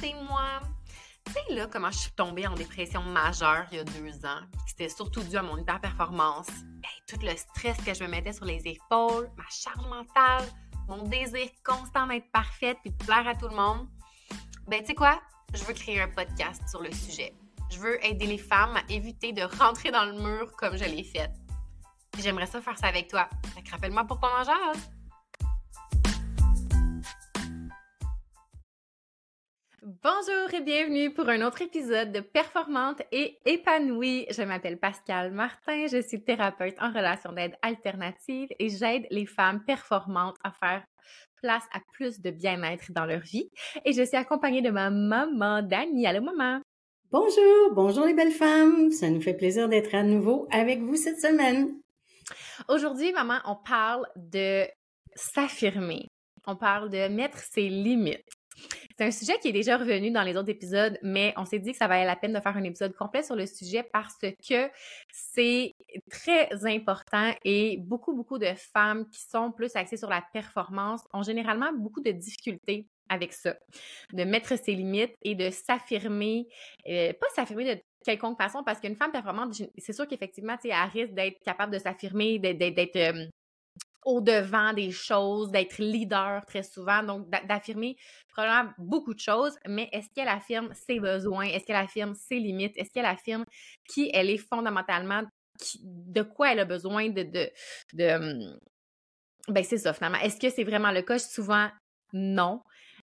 c'est moi. Tu sais, là, comment je suis tombée en dépression majeure il y a deux ans, c'était surtout dû à mon hyper-performance. tout le stress que je me mettais sur les épaules, ma charge mentale, mon désir constant d'être parfaite puis de plaire à tout le monde. Ben, tu sais quoi? Je veux créer un podcast sur le sujet. Je veux aider les femmes à éviter de rentrer dans le mur comme je l'ai fait. J'aimerais ça faire ça avec toi. rappelle-moi pour ton en Bonjour et bienvenue pour un autre épisode de Performante et épanouie. Je m'appelle Pascal Martin, je suis thérapeute en relation d'aide alternative et j'aide les femmes performantes à faire place à plus de bien-être dans leur vie. Et je suis accompagnée de ma maman Dani. Allô maman! Bonjour, bonjour les belles femmes. Ça nous fait plaisir d'être à nouveau avec vous cette semaine. Aujourd'hui, maman, on parle de s'affirmer. On parle de mettre ses limites. C'est un sujet qui est déjà revenu dans les autres épisodes, mais on s'est dit que ça valait la peine de faire un épisode complet sur le sujet parce que c'est très important et beaucoup, beaucoup de femmes qui sont plus axées sur la performance ont généralement beaucoup de difficultés avec ça, de mettre ses limites et de s'affirmer, euh, pas s'affirmer de quelconque façon, parce qu'une femme performante, c'est sûr qu'effectivement, elle risque d'être capable de s'affirmer, d'être euh, au-devant des choses, d'être leader très souvent, donc d'affirmer probablement beaucoup de choses, mais est-ce qu'elle affirme ses besoins? Est-ce qu'elle affirme ses limites? Est-ce qu'elle affirme qui elle est fondamentalement, de quoi elle a besoin de... de, de hum, ben c'est ça finalement. Est-ce que c'est vraiment le cas? Souvent, non.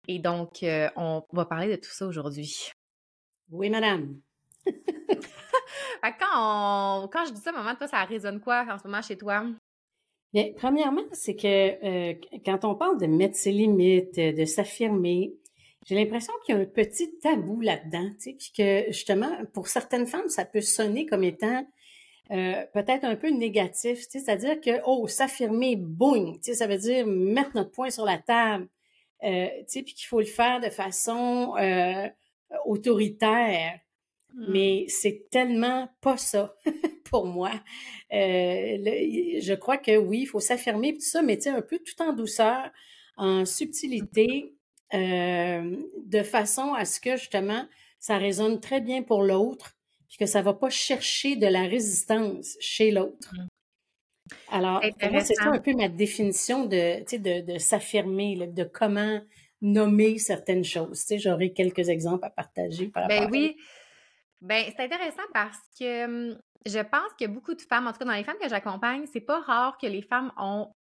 Et donc, euh, on va parler de tout ça aujourd'hui. Oui, madame. quand, quand je dis ça, maman, toi, ça résonne quoi en ce moment chez toi? Bien, premièrement, c'est que euh, quand on parle de mettre ses limites, euh, de s'affirmer, j'ai l'impression qu'il y a un petit tabou là-dedans, tu sais, puis que justement, pour certaines femmes, ça peut sonner comme étant euh, peut-être un peu négatif, tu sais, c'est-à-dire que, oh, s'affirmer, boum, tu sais, ça veut dire mettre notre poing sur la table, euh, tu sais, puis qu'il faut le faire de façon autoritaire. Mmh. Mais c'est tellement pas ça pour moi. Euh, je crois que oui, il faut s'affirmer tout ça, mais tu sais, un peu tout en douceur, en subtilité, euh, de façon à ce que justement ça résonne très bien pour l'autre, puis que ça va pas chercher de la résistance chez l'autre. Mmh. Alors, c'est ça un peu ma définition de, de, de s'affirmer, de comment nommer certaines choses. Tu sais, j'aurais quelques exemples à partager par ben oui. Ben, c'est intéressant parce que hum, je pense que beaucoup de femmes, en tout cas dans les femmes que j'accompagne, c'est pas rare que les femmes ont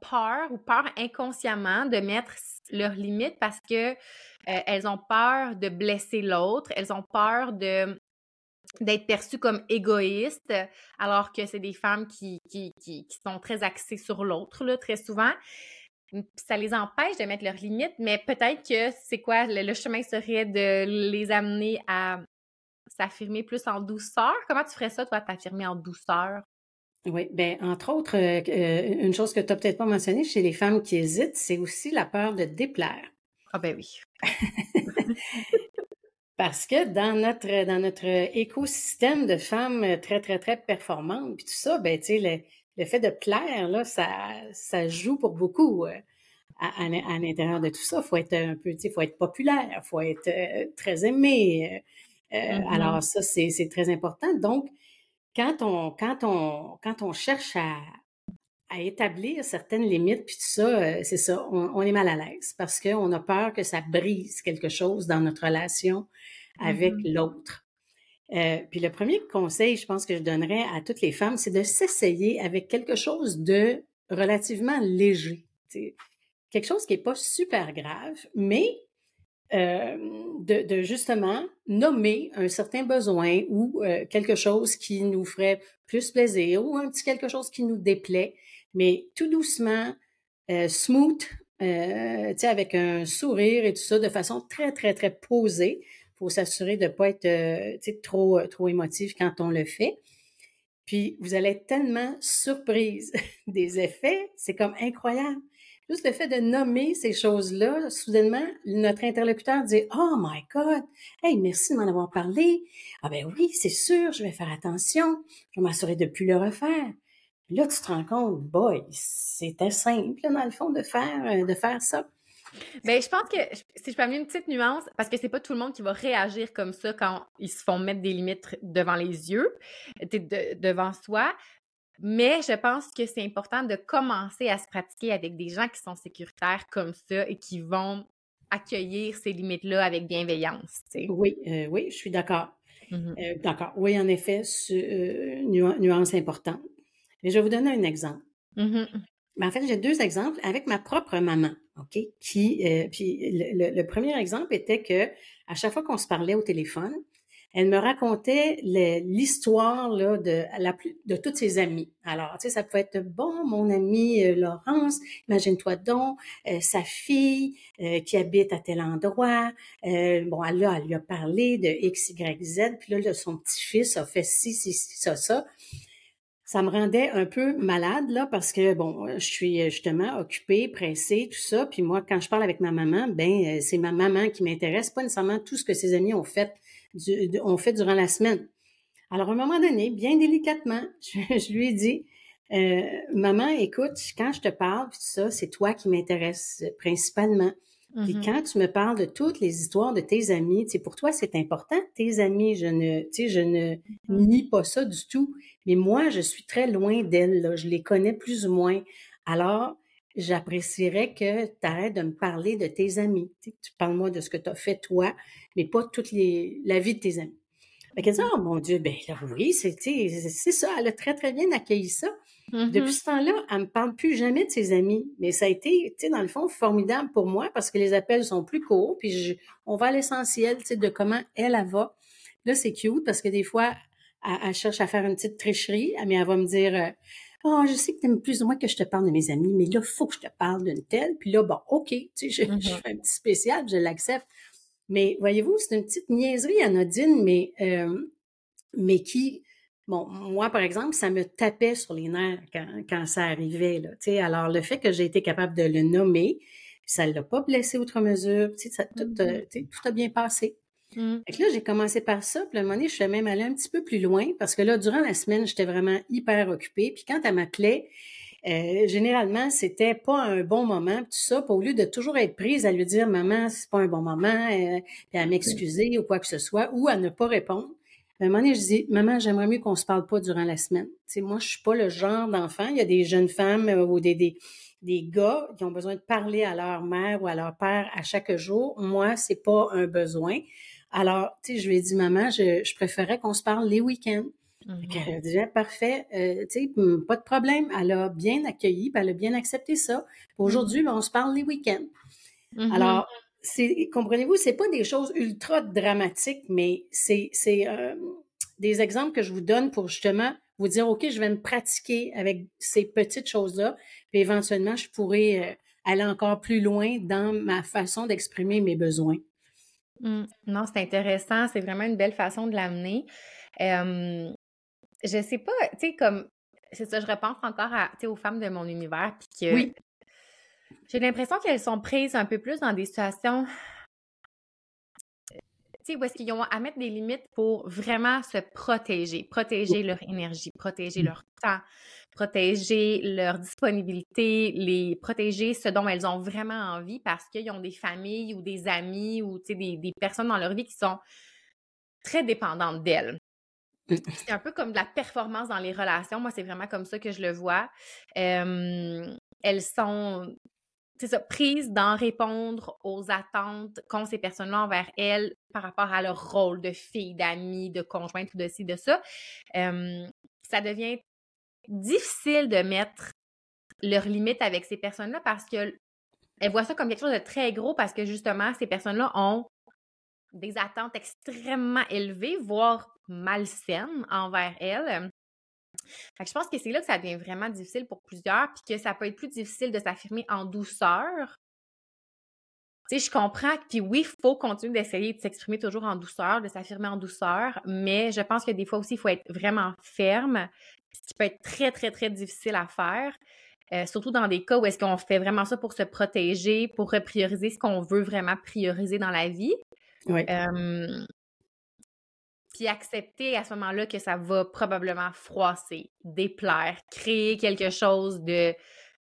peur ou peur inconsciemment de mettre leurs limites parce que elles ont peur de blesser l'autre, elles ont peur de d'être perçues comme égoïstes, alors que c'est des femmes qui, qui, qui, sont très axées sur l'autre, très souvent. Ça les empêche de mettre leurs limites, mais peut-être que c'est quoi, le, chemin serait de les amener à s'affirmer plus en douceur? Comment tu ferais ça, toi, t'affirmer en douceur? Oui, bien, entre autres, euh, euh, une chose que tu n'as peut-être pas mentionnée chez les femmes qui hésitent, c'est aussi la peur de déplaire. Ah ben oui. Parce que dans notre dans notre écosystème de femmes très, très, très performantes, puis tout ça, ben, tu sais, le, fait de plaire, là, ça, ça joue pour beaucoup. Euh, à, à, l'intérieur de tout ça, il faut être un peu, tu sais, faut être populaire, il faut être très aimé, euh, mm-hmm. Alors ça, c'est très important. Donc, quand on, quand on, quand on cherche à, à établir certaines limites, puis tout ça, euh, c'est ça, on, est mal à l'aise parce qu'on a peur que ça brise quelque chose dans notre relation avec mm-hmm. l'autre. Euh, puis le premier conseil, je pense que je donnerais à toutes les femmes, c'est de s'essayer avec quelque chose de relativement léger. quelque chose qui n'est pas super grave, mais euh, de, justement nommer un certain besoin ou euh, quelque chose qui nous ferait plus plaisir ou un petit quelque chose qui nous déplaît, mais tout doucement, euh, smooth, euh, avec un sourire et tout ça, de façon très, très, très posée. Il faut s'assurer de ne pas être trop, trop émotif quand on le fait. Puis, vous allez être tellement surprise des effets, c'est comme incroyable. Le fait de nommer ces choses-là, soudainement, notre interlocuteur dit Oh my God, hey, merci de m'en avoir parlé. Ah ben oui, c'est sûr, je vais faire attention, je vais m'assurer de ne plus le refaire. Là, tu te rends compte, boy, c'était simple, dans le fond, de faire, euh, de faire ça. Ben, je pense que si je peux amener une petite nuance, parce que c'est pas tout le monde qui va réagir comme ça quand ils se font mettre des limites devant les yeux, devant soi. Mais je pense que c'est important de commencer à se pratiquer avec des gens qui sont sécuritaires comme ça et qui vont accueillir ces limites-là avec bienveillance. Oui, euh, oui, je suis d'accord. Mmh euh, d'accord. Oui, en effet, euh, nuance importante. Mais je vais vous donner un exemple. Mmh en fait, j'ai deux exemples avec ma propre maman, OK? Qui, euh, puis le, premier exemple était que à chaque fois qu'on se parlait au téléphone, elle me racontait l'histoire de de toutes ses amies. Alors, tu sais, ça pouvait être bon, mon amie euh, Laurence, imagine-toi donc euh, sa fille qui habite à tel endroit. bon, elle, elle lui a parlé de X, Y, Z, puis là, son petit-fils a fait ci, ci, ci, ça, ça ça me rendait un peu malade, là, parce que, bon, je suis justement occupée, pressée, tout ça. Puis moi, quand je parle avec ma maman, ben, euh, c'est ma maman qui m'intéresse, pas nécessairement tout ce que ses amis ont fait, ont fait durant la semaine. Alors, à un moment donné, bien délicatement, je, lui ai dit, euh, maman, écoute, quand je te parle, tout ça, c'est toi qui m'intéresse principalement. Puis mm-hmm. quand tu me parles de toutes les histoires de tes amis, tu pour toi, c'est important, tes amis, je ne, tu sais, je ne mm-hmm. nie pas ça du tout. Mais moi, je suis très loin d'elles, je les connais plus ou moins. Alors, j'apprécierais que tu arrêtes de me parler de tes amis. Tu, parles-moi de ce que tu as fait toi, mais pas toute les, la vie de tes amis. Fait qu'elle dit, oh mon Dieu, ben oui, c'est, c'est ça, elle a très, très bien accueilli ça. Depuis mm-hmm. ce temps-là, elle me parle plus jamais de ses amis. Mais ça a été, tu sais, dans le fond, formidable pour moi parce que les appels sont plus courts, puis on va à l'essentiel, tu sais, de comment elle, elle va. Là, c'est cute parce que des fois, elle, cherche à faire une petite tricherie, mais elle va me dire, euh, oh, je sais que tu aimes plus ou moins que je te parle de mes amis, mais là, il faut que je te parle d'une telle. Puis là, bon, OK, tu sais, je, je mm-hmm. fais un petit spécial, je l'accepte. Mais voyez-vous, c'est une petite niaiserie anodine, mais, euh, mais qui, Bon, moi, par exemple, ça me tapait sur les nerfs quand, ça arrivait. Là, alors, le fait que j'ai été capable de le nommer, ça ne l'a pas blessé outre mesure. Ça, tout, mm-hmm. tout, a bien passé. Mmh. là, j'ai commencé par ça. Puis à un moment donné, je suis même allée un petit peu plus loin parce que là, durant la semaine, j'étais vraiment hyper occupée. Puis quand elle m'appelait, euh, généralement, c'était pas un bon moment, tout ça. Au lieu de toujours être prise à lui dire, maman, c'est pas un bon moment, euh, puis à m'excuser ou quoi que ce soit, ou à ne pas répondre, à un moment donné, je dis, maman, j'aimerais mieux qu'on se parle pas durant la semaine. Tu sais, moi, je suis pas le genre d'enfant. Il y a des jeunes femmes euh, ou des, des, des gars qui ont besoin de parler à leur mère ou à leur père à chaque jour. Moi, c'est pas un besoin. Alors, tu sais, je lui ai dit, maman, je, je préférais qu'on se parle les week-ends. Mm-hmm. Elle a dit, parfait, euh, tu sais, pas de problème. Elle a bien accueilli, elle a bien accepté ça. Aujourd'hui, ben, on se parle les week-ends. Mm-hmm. Alors, comprenez-vous, c'est pas des choses ultra dramatiques, mais c'est euh, des exemples que je vous donne pour justement vous dire, OK, je vais me pratiquer avec ces petites choses-là, puis éventuellement, je pourrais euh, aller encore plus loin dans ma façon d'exprimer mes besoins. Mmh. Non, c'est intéressant, c'est vraiment une belle façon de l'amener. Je je sais pas, tu sais, comme, c'est ça, je repense encore à, aux femmes de mon univers, puis que oui. J'ai l'impression qu'elles sont prises un peu plus dans des situations tu sais, où est-ce qu'ils ont à mettre des limites pour vraiment se protéger, protéger leur énergie, protéger leur temps, protéger leur disponibilité, les protéger ce dont elles ont vraiment envie parce qu'ils ont des familles ou des amis ou des, des personnes dans leur vie qui sont très dépendantes d'elles. C'est un peu comme de la performance dans les relations. Moi, c'est vraiment comme ça que je le vois. elles sont c'est ça, prise d'en répondre aux attentes qu'ont ces personnes-là envers elles par rapport à leur rôle de fille, d'amie, de conjointe ou de ci, de ça, ça devient difficile de mettre leurs limites avec ces personnes-là parce qu'elles voient ça comme quelque chose de très gros parce que justement, ces personnes-là ont des attentes extrêmement élevées, voire malsaines envers elles je pense que c'est là que ça devient vraiment difficile pour plusieurs, puis que ça peut être plus difficile de s'affirmer en douceur. Tu sais, je comprends, puis oui, il faut continuer d'essayer de s'exprimer toujours en douceur, de s'affirmer en douceur, mais je pense que des fois aussi, il faut être vraiment ferme, ce qui peut être très, très, très difficile à faire. Euh, surtout dans des cas où est-ce qu'on fait vraiment ça pour se protéger, pour prioriser ce qu'on veut vraiment prioriser dans la vie. Oui puis accepter à ce moment-là que ça va probablement froisser, déplaire, créer quelque chose de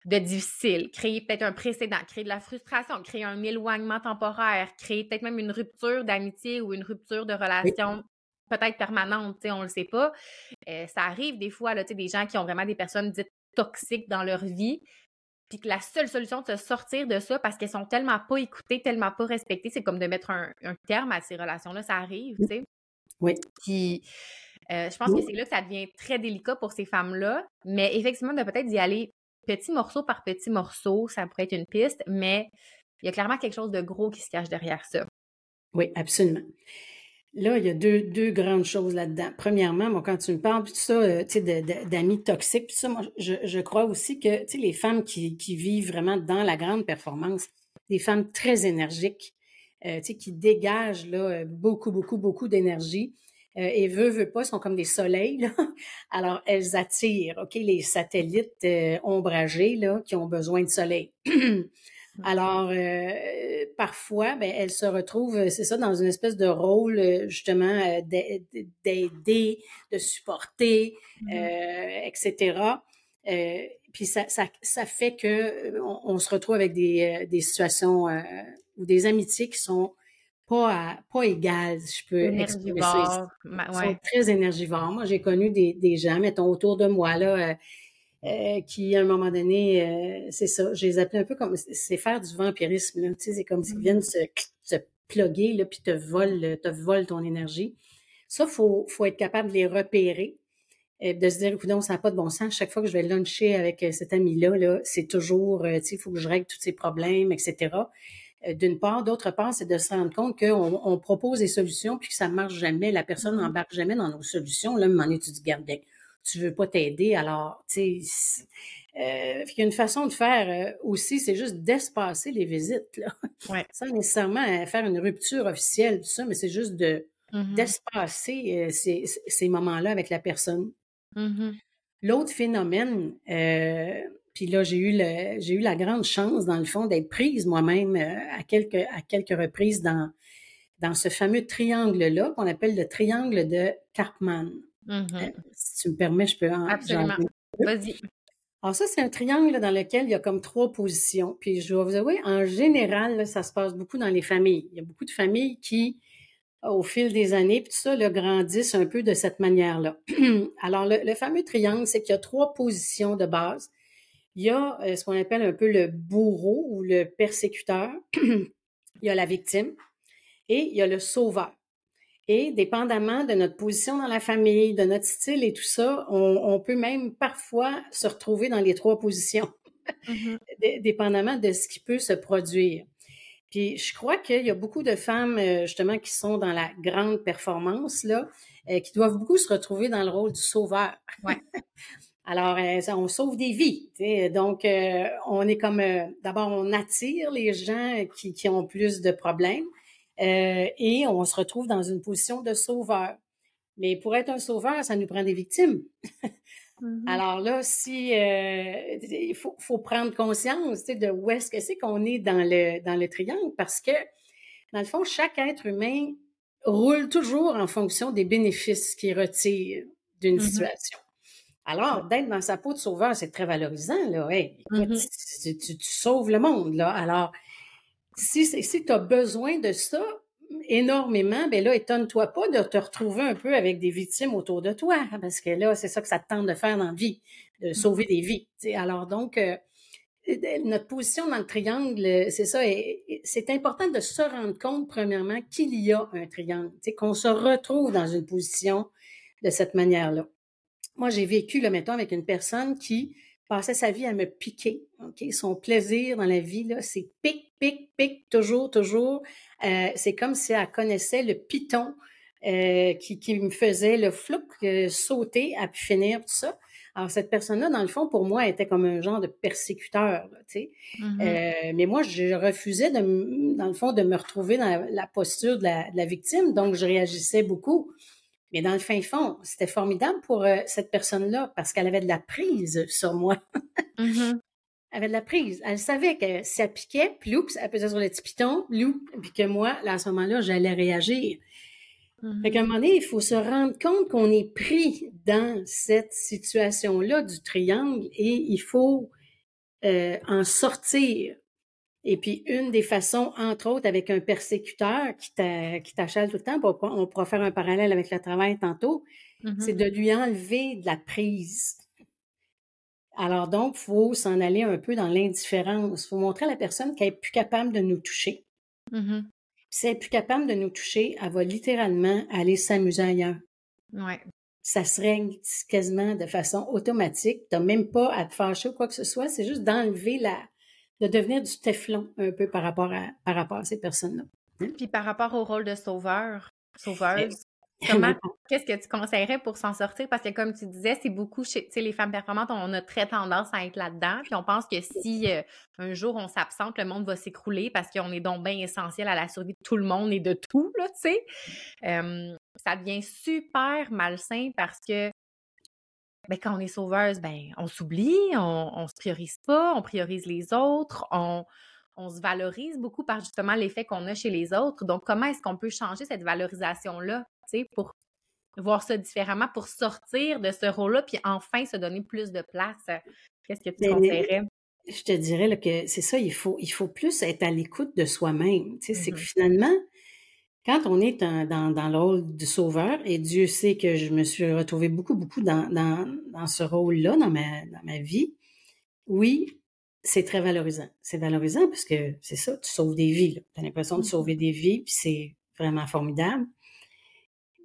de difficile, créer peut-être un précédent, créer de la frustration, créer un éloignement temporaire, créer peut-être même une rupture d'amitié ou une rupture de relation peut-être permanente, on ne le sait pas. Euh, ça arrive des fois, là, des gens qui ont vraiment des personnes dites toxiques dans leur vie, puis que la seule solution de se sortir de ça parce qu'elles sont tellement pas écoutées, tellement pas respectées, c'est comme de mettre un, terme à ces relations-là. Ça arrive, tu sais. Oui. Puis euh, je pense que c'est là que ça devient très délicat pour ces femmes-là. Mais effectivement, de peut-être d'y aller petit morceau par petit morceau, ça pourrait être une piste, mais il y a clairement quelque chose de gros qui se cache derrière ça. Oui, absolument. Là, il y a deux, deux grandes choses là-dedans. Premièrement, moi, quand tu me parles, tout ça, euh, tu sais, d'amis toxiques, puis ça, moi, je, je, crois aussi que, tu sais, les femmes qui, qui, vivent vraiment dans la grande performance, des femmes très énergiques, euh, tu sais, qui dégagent, là, beaucoup, beaucoup, beaucoup d'énergie, euh, et veut, veut pas, sont comme des soleils, là. Alors, elles attirent, OK, les satellites euh, ombragés, là, qui ont besoin de soleil. Alors, euh, parfois, ben, elles se retrouvent, c'est ça, dans une espèce de rôle, justement, d'aider, de supporter, mm-hmm. etc. puis ça, ça, ça, fait que on, se retrouve avec des, des situations ou des amitiés qui sont pas, pas égales, je peux exprimer ça. Ils sont très énergivores. Moi, j'ai connu des, des, gens, mettons, autour de moi, là, euh, euh, qui, à un moment donné, euh, c'est ça, je les appelais un peu comme, c'est faire du vampirisme, là, tu sais, c'est comme s'ils viennent se, se plugger, là, puis te volent, te volent ton énergie. Ça, faut, faut être capable de les repérer, de se dire, écoute, ça n'a pas de bon sens. Chaque fois que je vais luncher avec cet ami-là, -là, c'est toujours, tu sais, il faut que je règle tous ces problèmes, etc. Euh, d'une part. D'autre part, c'est de se rendre compte qu'on on propose des solutions puis que ça marche jamais. La personne mm-hmm. n'embarque jamais dans nos solutions. Là, m'en tu dis, garde bien, tu veux pas t'aider. Alors, tu sais, euh, il y a une façon de faire euh, aussi, c'est juste d'espacer les visites. Là. Ouais. Sans nécessairement euh, faire une rupture officielle, tout ça, mais c'est juste de mm-hmm. d'espacer ces, ces moments-là avec la personne. Mm-hmm. L'autre phénomène, euh, puis là, j'ai eu le, j'ai eu la grande chance, dans le fond, d'être prise moi-même euh, à quelques, à quelques reprises dans, dans ce fameux triangle-là qu'on appelle le triangle de Karpman. Mm-hmm. Euh, si tu me permets, je peux en Absolument. Vas-y. Alors ça, c'est un triangle dans lequel il y a comme trois positions. Puis je dois vous avouer, en général, ça se passe beaucoup dans les familles. Il y a beaucoup de familles qui, au fil des années, puis tout ça, le grandissent un peu de cette manière-là. Alors, le, le fameux triangle, c'est qu'il y a trois positions de base il y a euh, ce qu'on appelle un peu le bourreau ou le persécuteur, il y a la victime et il y a le sauveur. Et dépendamment de notre position dans la famille, de notre style et tout ça, on, peut même parfois se retrouver dans les trois positions, mm-hmm. dépendamment de ce qui peut se produire. Puis je crois qu'il y a beaucoup de femmes euh, justement qui sont dans la grande performance là, euh, qui doivent beaucoup se retrouver dans le rôle du sauveur. Ouais. Alors, euh, on sauve des vies. Donc, euh, on est comme, euh, d'abord, on attire les gens qui, qui ont plus de problèmes et on se retrouve dans une position de sauveur. Mais pour être un sauveur, ça nous prend des victimes. Mm-hmm. Alors là, si il faut, faut, prendre conscience de où est-ce que c'est qu'on est dans le dans le triangle, parce que dans le fond, chaque être humain roule toujours en fonction des bénéfices qu'il retire d'une mm-hmm. situation. Alors, d'être dans sa peau de sauveur, c'est très valorisant, là. Mm-hmm. tu, sauves le monde, là. Alors, si, si tu as besoin de ça énormément, ben là, étonne-toi pas de te retrouver un peu avec des victimes autour de toi, parce que là, c'est ça que ça te tente de faire dans la vie, de mm-hmm. sauver des vies. Alors, donc, euh, notre position dans le triangle, c'est ça, c'est important de se rendre compte, premièrement, qu'il y a un triangle, qu'on se retrouve dans une position de cette manière-là. Moi, j'ai vécu, le mettons, avec une personne qui passait sa vie à me piquer. Son plaisir dans la vie, là, c'est pic, pic, pic, toujours, toujours. Euh, c'est comme si elle connaissait le piton euh, qui, qui, me faisait le flou euh, sauter à pu finir tout ça. Alors, cette personne-là, dans le fond, pour moi, était comme un genre de persécuteur, tu sais. Mm-hmm. mais moi, je refusais, de, dans le fond, de me retrouver dans la, posture de la, de la, victime, donc je réagissais beaucoup. Mais dans le fin fond, c'était formidable pour euh, cette personne-là parce qu'elle avait de la prise sur moi. Mm-hmm. Elle avait de la prise. Elle savait que si elle piquait, ploup, elle pesait sur le petit piton, ploup, puis que moi, là, à ce moment-là, j'allais réagir. Mm Fait qu'à un moment donné, il faut se rendre compte qu'on est pris dans cette situation-là du triangle et il faut euh, en sortir. Et puis, une des façons, entre autres, avec un persécuteur qui t'achète tout le temps, on pourra faire un parallèle avec le travail tantôt, c'est mm-hmm. de lui enlever de la prise. Alors donc, faut s'en aller un peu dans l'indifférence. faut montrer à la personne qu'elle est plus capable de nous toucher. Mm-hmm. Si elle est plus capable de nous toucher, elle va littéralement aller s'amuser ailleurs. Ouais. Ça se règle quasiment de façon automatique. Tu n'as même pas à te fâcher ou quoi que ce soit. C'est juste d'enlever la, de devenir du teflon un peu par rapport à, par rapport à ces personnes-là. Hein? Puis par rapport au rôle de sauveur, sauveuse, Comment, qu'est-ce que tu conseillerais pour s'en sortir? Parce que comme tu disais, c'est beaucoup chez les femmes performantes, on a très tendance à être là-dedans. Puis on pense que si euh, un jour on s'absente, le monde va s'écrouler parce qu'on est donc bien essentiel à la survie de tout le monde et de tout, là, tu sais. ça devient super malsain parce que ben, quand on est sauveuse, ben, on s'oublie, on, on se priorise pas, on priorise les autres, on, on se valorise beaucoup par justement l'effet qu'on a chez les autres. Donc, comment est-ce qu'on peut changer cette valorisation-là? pour voir ça différemment, pour sortir de ce rôle-là, puis enfin se donner plus de place? Qu'est-ce que tu conseillerais? Je te dirais que c'est ça, il faut, il faut plus être à l'écoute de soi-même. C'est que mm-hmm. finalement, quand on est dans, dans, le rôle de sauveur, et Dieu sait que je me suis retrouvée beaucoup, beaucoup dans, dans, ce rôle-là, dans ma, dans ma vie, oui, c'est très valorisant. C'est valorisant parce que c'est ça, tu sauves des vies. Tu as l'impression de mm-hmm. sauver des vies, puis c'est vraiment formidable.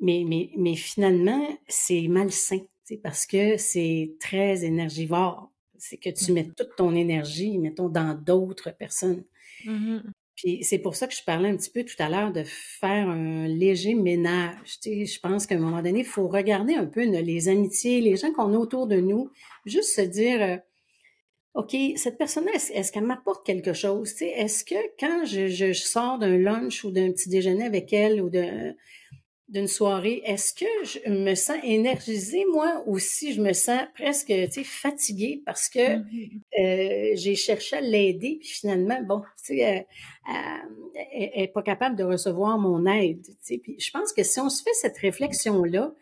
Mais, mais, mais finalement, c'est malsain, parce que c'est très énergivore. C'est que tu mets mmh toute ton énergie, mettons, dans d'autres personnes. Mmh Puis c'est pour ça que je parlais un petit peu tout à l'heure de faire un léger ménage. Tu je pense qu'à un moment donné, il faut regarder un peu les amitiés, les gens qu'on a autour de nous, juste se dire, euh, OK, cette personne-là, est-ce, qu'elle m'apporte quelque chose? est-ce que quand je, je sors d'un lunch ou d'un petit déjeuner avec elle ou de, d'une soirée, est-ce que je me sens énergisée, moi, ou si je me sens presque, tu sais, fatiguée parce que mm-hmm. euh, j'ai cherché à l'aider, puis finalement, bon, tu sais, elle n'est pas capable de recevoir mon aide, tu sais. Puis je pense que si on se fait cette réflexion-là,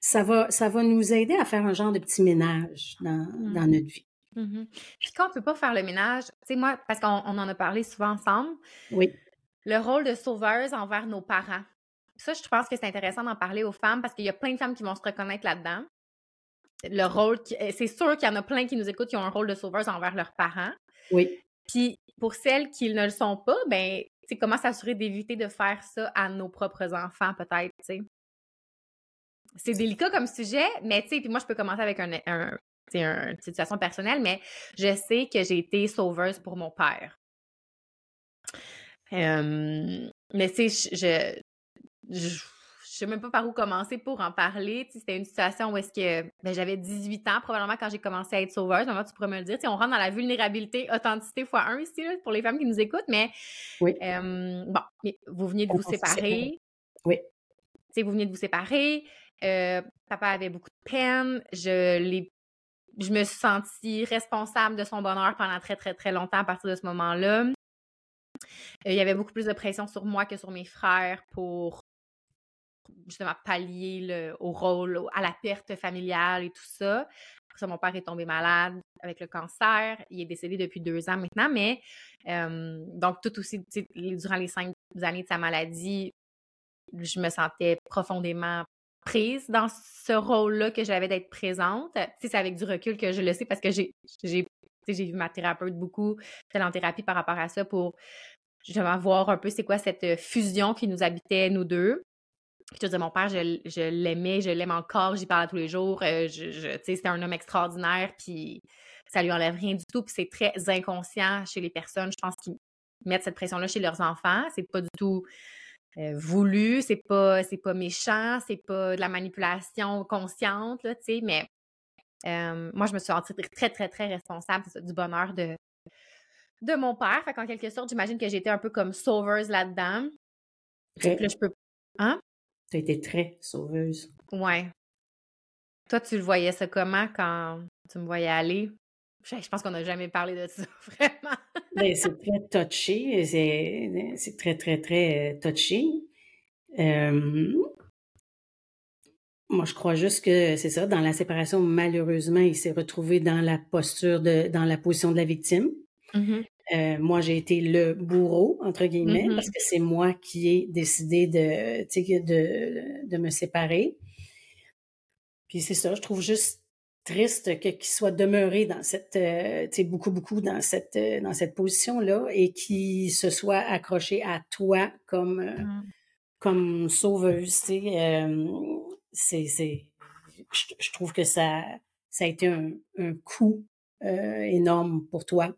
ça va, ça va nous aider à faire un genre de petit ménage dans, dans mm-hmm. notre vie. Mm-hmm. Puis quand on peut pas faire le ménage, tu sais, moi, parce qu'on en a parlé souvent ensemble, oui. le rôle de sauveuse envers nos parents. Ça, je pense que c'est intéressant d'en parler aux femmes parce qu'il y a plein de femmes qui vont se reconnaître là-dedans. Le rôle, eh, c'est sûr qu'il y en a plein qui nous écoutent qui ont un rôle de sauveuse envers leurs parents. Oui. Puis pour celles qui ne le sont pas, ben, c'est comment s'assurer d'éviter de faire ça à nos propres enfants, peut-être, tu sais? C'est délicat comme sujet, mais tu sais, puis moi, je peux commencer avec un, une situation personnelle, mais je sais que j'ai été sauveuse pour mon père. mais tu sais, je, sais même pas par où commencer pour en parler. C'était une situation où est-ce que ben, j'avais 18 ans, probablement quand j'ai commencé à être sauveuse. Maman, tu pourrais me le dire. on rentre dans la vulnérabilité, authenticité fois un ici, pour les femmes qui nous écoutent. Mais oui. bon, vous veniez de vous séparer. Oui. vous venez de vous séparer. Euh, papa avait beaucoup de peine. Je l'ai je me suis sentie responsable de son bonheur pendant très, très, très longtemps à partir de ce moment-là. Euh, il y avait beaucoup plus de pression sur moi que sur mes frères pour justement pallier le, au rôle, à la perte familiale et tout ça. Après ça, mon père est tombé malade avec le cancer. Il est décédé depuis deux ans maintenant, mais donc tout aussi, durant les cinq années de sa maladie, je me sentais profondément prise dans ce rôle-là que j'avais d'être présente. c'est avec du recul que je le sais parce que j'ai j'ai vu ma thérapeute beaucoup, j'étais en thérapie par rapport à ça pour justement voir un peu c'est quoi cette fusion qui nous habitait, nous deux. Je te dis, mon père, je, l'aimais, je l'aime encore, j'y parle tous les jours. Euh, je, c'était un homme extraordinaire, puis ça lui enlève rien du tout. Puis c'est très inconscient chez les personnes, je pense, qui mettent cette pression-là chez leurs enfants. C'est pas du tout euh, voulu, c'est pas, c'est pas méchant, c'est pas de la manipulation consciente, là, tu sais, mais euh, moi, je me suis sentie très, très, très responsable du bonheur de, de mon père. Fait qu'en quelque sorte, j'imagine que j'étais un peu comme sauveuse là-dedans. Là, je peux. Hein? Tu as été très sauveuse. Ouais. Toi, tu le voyais ça comment quand tu me voyais aller? Je pense qu'on n'a jamais parlé de ça, vraiment. ben, c'est très touché. C'est très, très, très touché. Euh, moi, je crois juste que c'est ça. Dans la séparation, malheureusement, il s'est retrouvé dans la posture de, dans la position de la victime. Mm-hmm. Euh, moi, j'ai été le bourreau, entre guillemets, Mm-hmm. parce que c'est moi qui ai décidé de, tu sais, de, de me séparer. Puis c'est ça, je trouve juste triste que- qu'il soit demeuré dans cette, euh, tu sais, beaucoup, beaucoup dans cette, euh, dans cette position-là et qu'il se soit accroché à toi comme, Mm. comme sauveuse, tu sais. c'est, c'est, je, trouve que ça, ça a été un, un coup énorme pour toi.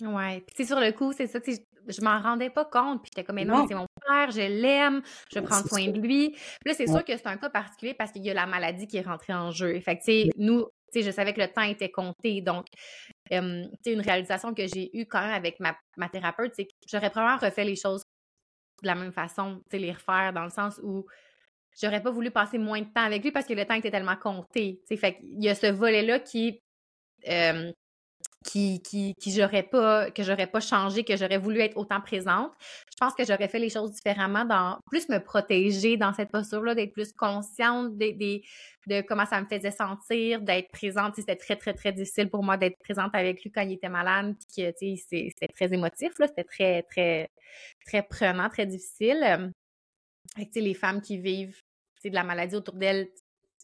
Ouais. Puis, sur le coup, c'est ça, tu sais, je m'en rendais pas compte. Puis, j'étais comme, mais non, c'est mon père, je l'aime, je vais prendre soin de lui. Puis là, c'est Ouais. sûr que c'est un cas particulier parce qu'il y a la maladie qui est rentrée en jeu. Fait que, tu sais, nous, tu sais, je savais que le temps était compté. Donc, euh, tu sais, une réalisation que j'ai eue quand même avec ma, ma thérapeute, c'est que j'aurais probablement refait les choses de la même façon, tu sais, les refaire dans le sens où j'aurais pas voulu passer moins de temps avec lui parce que le temps était tellement compté. tu sais. Fait qu'il y a ce volet-là qui, euh, qui, qui, qui j'aurais pas, que j'aurais pas changé, que j'aurais voulu être autant présente. Je pense que j'aurais fait les choses différemment, dans plus me protéger dans cette posture-là, d'être plus consciente des, des- de comment ça me faisait sentir, d'être présente. C'était très, très, très difficile pour moi d'être présente avec lui quand il était malade, puis que, tu sais, c'est- c'était très émotif, là. C'était très, très, très prenant, très difficile. Fait que, les femmes qui vivent, tu sais, de la maladie autour d'elles,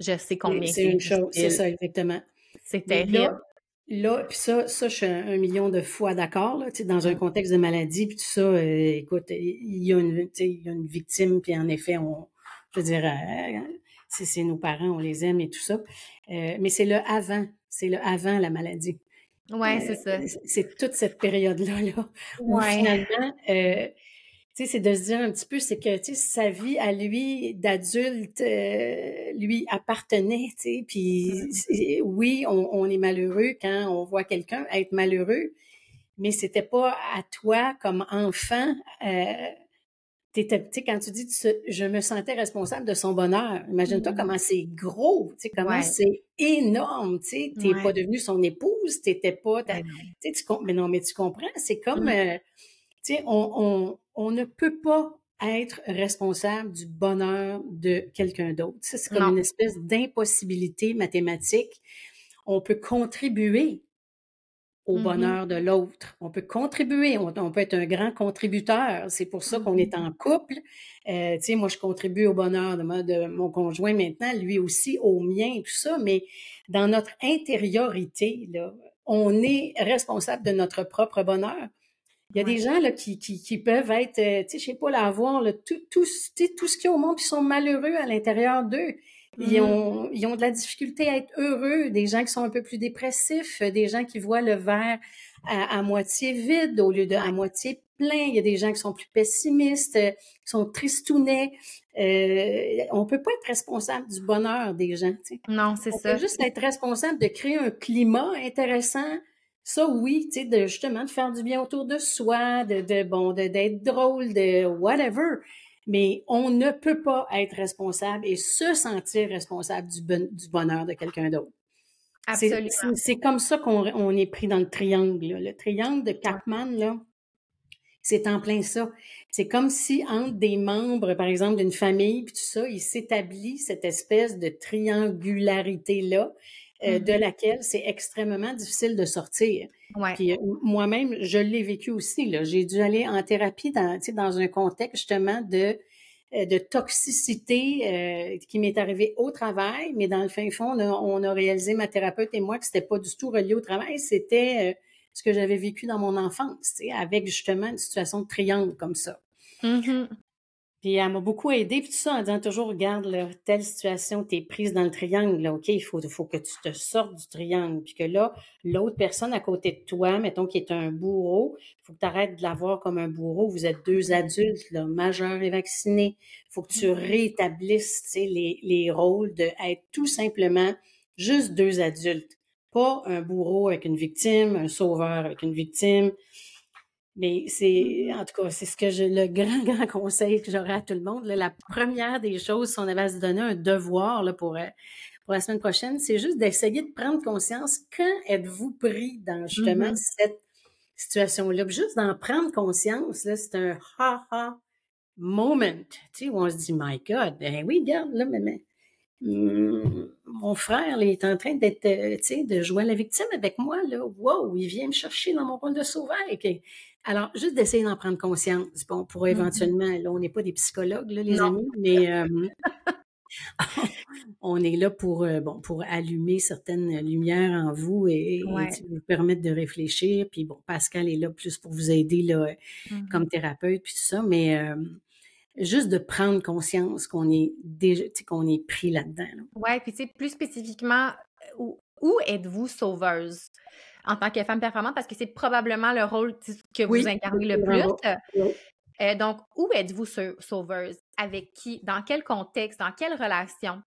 je sais combien Oui, c'est une chose, c'est ça, exactement. C'est terrible. Là, là puis ça, ça, je suis un, un million de fois d'accord, là, tu sais, dans un contexte de maladie, puis tout ça, euh, écoute, il y a une, tu sais, il y a une victime, puis en effet, on, je veux dire, euh, c'est c'est nos parents, on les aime et tout ça, Euh, mais c'est le avant, c'est le avant la maladie. Ouais, Euh, c'est ça. c'est- toute cette période-là, là, où Ouais. finalement, euh, sais, c'est de se dire un petit peu, c'est que, tu sais, sa vie à lui d'adulte, euh, lui appartenait, tu sais, puis Mm-hmm. oui, on, on est malheureux quand on voit quelqu'un être malheureux, mais c'était pas à toi comme enfant. Euh, tu quand tu dis, je me sentais responsable de son bonheur. Imagine-toi Mhm. comment c'est gros, tu sais, comment Ouais. c'est énorme, tu sais. T'es Ouais. pas devenue son épouse, t'étais pas, Ben tu sais, mais non, mais tu comprends, c'est comme, Mhm. euh, sais, on, on, on ne peut pas être responsable du bonheur de quelqu'un d'autre. Ça, c'est comme Non. une espèce d'impossibilité mathématique. On peut contribuer au Mhm. bonheur de l'autre. On peut contribuer, on, on peut être un grand contributeur. C'est pour ça qu'on Mhm. est en couple. Euh, tu sais, moi, je contribue au bonheur de, ma- de mon conjoint maintenant, lui aussi au mien tout ça, mais dans notre intériorité, là, on est responsable de notre propre bonheur. Il y a Ouais. des gens là, qui, qui, qui peuvent être, euh, tu sais, je sais pas, là, avoir là, tout, tout, tu sais, tout ce qu'il y a au monde, qui sont malheureux à l'intérieur d'eux. Ils, Mhm. ont, ils ont de la difficulté à être heureux, des gens qui sont un peu plus dépressifs, euh, des gens qui voient le verre à, à moitié vide au lieu de à moitié plein. Il y a des gens qui sont plus pessimistes, euh, qui sont tristounets. Euh, on peut pas être responsable du bonheur des gens. tu sais. Non, c'est On ça. peut juste être responsable de créer un climat intéressant. Ça, oui, tu sais, de justement de faire du bien autour de soi, de, de bon, de d'être drôle, de whatever. Mais on ne peut pas être responsable et se sentir responsable du, bon- du bonheur de quelqu'un d'autre. Absolument. C'est comme ça qu'on on est pris dans le triangle. là. Le triangle de Kapman, là, c'est en plein ça. C'est comme si entre des membres, par exemple, d'une famille, puis tout ça, il s'établit cette espèce de triangularité-là, euh, de Mhm. laquelle c'est extrêmement difficile de sortir. Ouais. Puis euh, moi-même, je l'ai vécu aussi. J'ai dû aller en thérapie dans, dans un contexte justement de, euh, de toxicité qui m'est arrivé au travail, mais dans le fin fond, on a, on a réalisé, ma thérapeute et moi, que c'était pas du tout relié au travail, c'était ce que j'avais vécu dans mon enfance, avec justement une situation de triangle comme ça. Mhm. Puis elle m'a beaucoup aidée, puis tout ça en disant toujours, regarde, là, telle situation, t'es prise dans le triangle, là, OK, il faut, faut que tu te sortes du triangle, puis que là, l'autre personne à côté de toi, mettons qui est un bourreau, il faut que tu arrêtes de la voir comme un bourreau. Vous êtes deux adultes, là, majeurs et vaccinés. Il faut que tu rétablisses, tu sais, les, les rôles de être tout simplement juste deux adultes. Pas un bourreau avec une victime, un sauveur avec une victime. Mais c'est, en tout cas, c'est ce que le grand, grand conseil que j'aurais à tout le monde. là. la première des choses, si on avait à se donner un devoir là, pour, euh, pour la semaine prochaine, c'est juste d'essayer de prendre conscience quand êtes-vous pris dans justement Mhm. cette situation-là. Puis Juste d'en prendre conscience, là, c'est un ha-ha moment, tu sais, où on se dit, my God, ben oui, regarde, là, mais, mais mon frère il est en train d'être, tu sais, de jouer à la victime avec moi, là. Wow, il vient me chercher dans mon rôle de sauveur. Alors, juste d'essayer d'en prendre conscience. Bon, pour mm-hmm. éventuellement, là, on n'est pas des psychologues, là, les amis, mais on est là pour, euh, bon, pour allumer certaines lumières en vous et, vous permettre de réfléchir. Puis bon, Pascal est là plus pour vous aider là, mmh comme thérapeute, puis tout ça, mais juste de prendre conscience qu'on est déjà, qu'on est pris là-dedans. Oui, puis tu sais, plus spécifiquement, où, où êtes-vous sauveuse? en tant que femme performante? Parce que c'est probablement le rôle que vous incarnez le plus. Euh, donc, où êtes-vous sauveuse? Avec qui? Dans quel contexte? Dans quelle relation?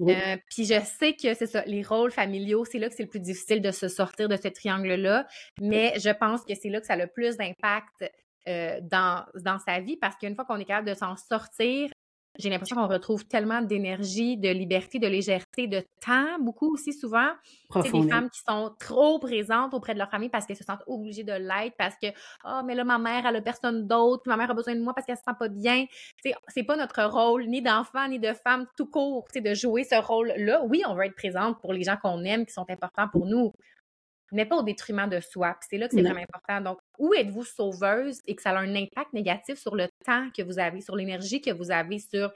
Euh, puis je sais que c'est ça, les rôles familiaux, c'est là que c'est le plus difficile de se sortir de ce triangle-là, mais je pense que c'est là que ça a le plus d'impact euh, dans, dans sa vie parce qu'une fois qu'on est capable de s'en sortir, j'ai l'impression qu'on retrouve tellement d'énergie, de liberté, de légèreté, de temps, beaucoup aussi souvent. C'est des femmes qui sont trop présentes auprès de leur famille parce qu'elles se sentent obligées de l'être, parce que oh, mais là, ma mère, elle a personne d'autre, ma mère a besoin de moi parce qu'elle se sent pas bien. C'est pas notre rôle, ni d'enfant, ni de femme, tout court, de jouer ce rôle-là. Oui, on veut être présente pour les gens qu'on aime, qui sont importants pour nous mais pas au détriment de soi. c'est là que c'est vraiment important. Donc, où êtes-vous sauveuse et que ça a un impact négatif sur le temps que vous avez, sur l'énergie que vous avez, sur,